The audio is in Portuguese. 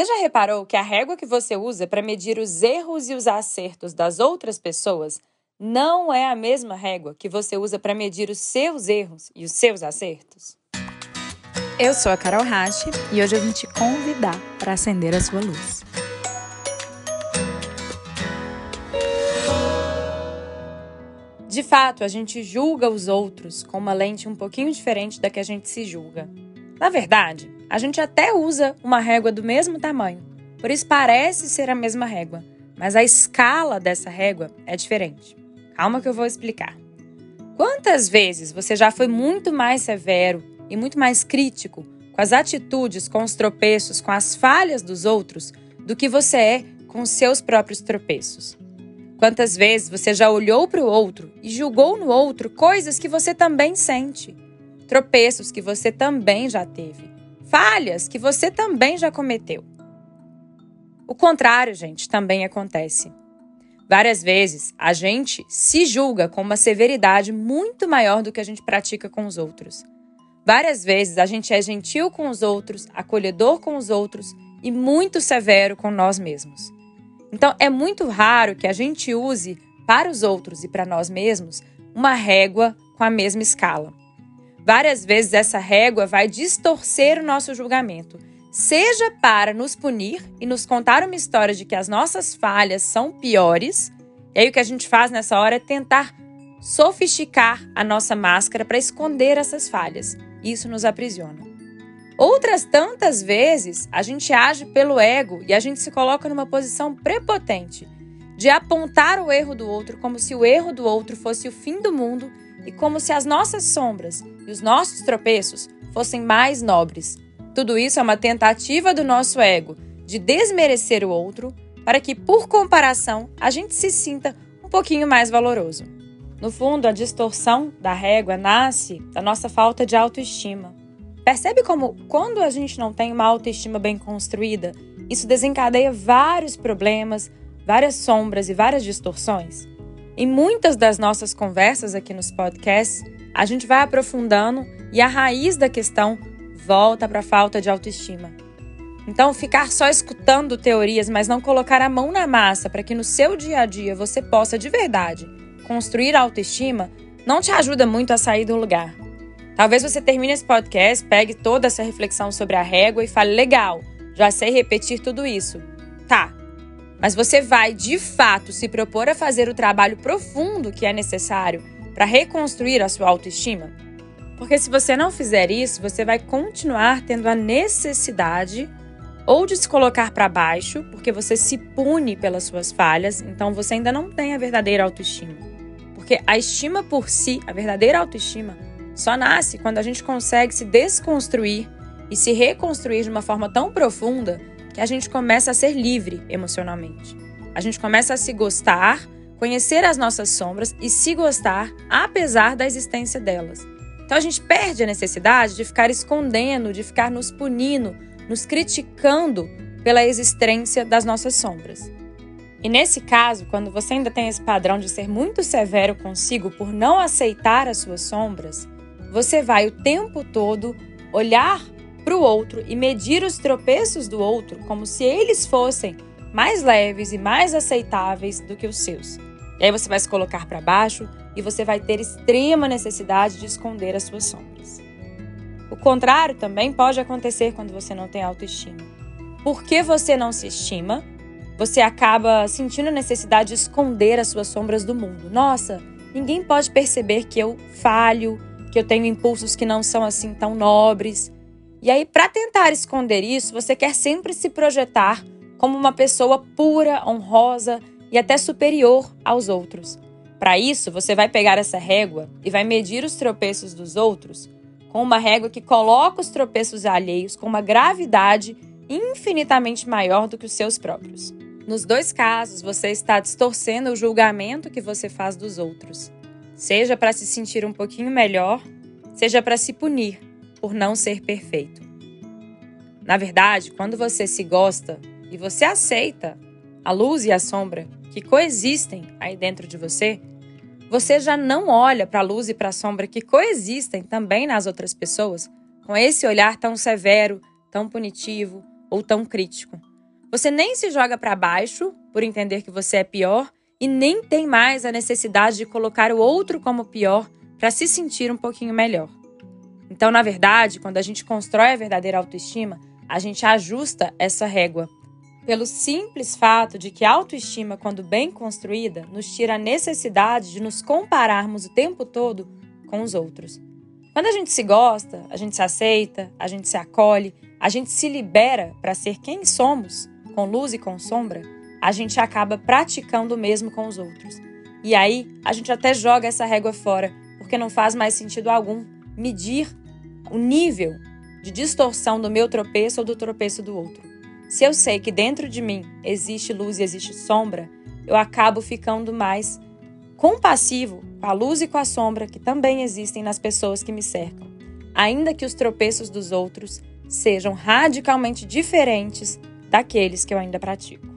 Você já reparou que a régua que você usa para medir os erros e os acertos das outras pessoas não é a mesma régua que você usa para medir os seus erros e os seus acertos? Eu sou a Carol Rache e hoje eu vim te convidar para acender a sua luz. De fato, a gente julga os outros com uma lente um pouquinho diferente da que a gente se julga. Na verdade, a gente até usa uma régua do mesmo tamanho, por isso parece ser a mesma régua, mas a escala dessa régua é diferente. Calma que eu vou explicar. Quantas vezes você já foi muito mais severo e muito mais crítico com as atitudes, com os tropeços, com as falhas dos outros do que você é com os seus próprios tropeços? Quantas vezes você já olhou para o outro e julgou no outro coisas que você também sente, tropeços que você também já teve? falhas que você também já cometeu. O contrário, gente, também acontece. Várias vezes a gente se julga com uma severidade muito maior do que a gente pratica com os outros. Várias vezes a gente é gentil com os outros, acolhedor com os outros e muito severo com nós mesmos. Então é muito raro que a gente use para os outros e para nós mesmos uma régua com a mesma escala. Várias vezes essa régua vai distorcer o nosso julgamento, seja para nos punir e nos contar uma história de que as nossas falhas são piores. E aí o que a gente faz nessa hora é tentar sofisticar a nossa máscara para esconder essas falhas. Isso nos aprisiona. Outras tantas vezes, a gente age pelo ego e a gente se coloca numa posição prepotente de apontar o erro do outro como se o erro do outro fosse o fim do mundo e como se as nossas sombras e os nossos tropeços fossem mais nobres. Tudo isso é uma tentativa do nosso ego de desmerecer o outro para que, por comparação, a gente se sinta um pouquinho mais valoroso. No fundo, a distorção da régua nasce da nossa falta de autoestima. Percebe como, quando a gente não tem uma autoestima bem construída, isso desencadeia vários problemas, várias sombras e várias distorções? Em muitas das nossas conversas aqui nos podcasts, a gente vai aprofundando e a raiz da questão volta para a falta de autoestima. Então, ficar só escutando teorias, mas não colocar a mão na massa para que no seu dia a dia você possa de verdade construir autoestima, não te ajuda muito a sair do lugar. Talvez você termine esse podcast, pegue toda essa reflexão sobre a régua e fale: legal, já sei repetir tudo isso. Tá, mas você vai de fato se propor a fazer o trabalho profundo que é necessário para reconstruir a sua autoestima? Porque se você não fizer isso, você vai continuar tendo a necessidade ou de se colocar para baixo, porque você se pune pelas suas falhas, então você ainda não tem a verdadeira autoestima. Porque a estima por si, a verdadeira autoestima, só nasce quando a gente consegue se desconstruir e se reconstruir de uma forma tão profunda que a gente começa a ser livre emocionalmente. A gente começa a se gostar, conhecer as nossas sombras e se gostar apesar da existência delas. Então a gente perde a necessidade de ficar escondendo, de ficar nos punindo, nos criticando pela existência das nossas sombras. E nesse caso, quando você ainda tem esse padrão de ser muito severo consigo por não aceitar as suas sombras, você vai o tempo todo olhar para o outro e medir os tropeços do outro como se eles fossem mais leves e mais aceitáveis do que os seus. E aí você vai se colocar para baixo e você vai ter extrema necessidade de esconder as suas sombras. O contrário também pode acontecer quando você não tem autoestima. Porque você não se estima, você acaba sentindo a necessidade de esconder as suas sombras do mundo. Nossa, ninguém pode perceber que eu falho, que eu tenho impulsos que não são assim tão nobres. E aí, para tentar esconder isso, você quer sempre se projetar como uma pessoa pura, honrosa e até superior aos outros. Para isso, você vai pegar essa régua e vai medir os tropeços dos outros com uma régua que coloca os tropeços alheios com uma gravidade infinitamente maior do que os seus próprios. Nos dois casos, você está distorcendo o julgamento que você faz dos outros, seja para se sentir um pouquinho melhor, seja para se punir por não ser perfeito. Na verdade, quando você se gosta e você aceita a luz e a sombra que coexistem aí dentro de você, você já não olha para a luz e para a sombra que coexistem também nas outras pessoas com esse olhar tão severo, tão punitivo ou tão crítico. Você nem se joga para baixo por entender que você é pior e nem tem mais a necessidade de colocar o outro como pior para se sentir um pouquinho melhor. Então, na verdade, quando a gente constrói a verdadeira autoestima, a gente ajusta essa régua. Pelo simples fato de que a autoestima, quando bem construída, nos tira a necessidade de nos compararmos o tempo todo com os outros. Quando a gente se gosta, a gente se aceita, a gente se acolhe, a gente se libera para ser quem somos, com luz e com sombra, a gente acaba praticando o mesmo com os outros. E aí, a gente até joga essa régua fora, porque não faz mais sentido algum medir o nível de distorção do meu tropeço ou do tropeço do outro. Se eu sei que dentro de mim existe luz e existe sombra, eu acabo ficando mais compassivo com a luz e com a sombra que também existem nas pessoas que me cercam, ainda que os tropeços dos outros sejam radicalmente diferentes daqueles que eu ainda pratico.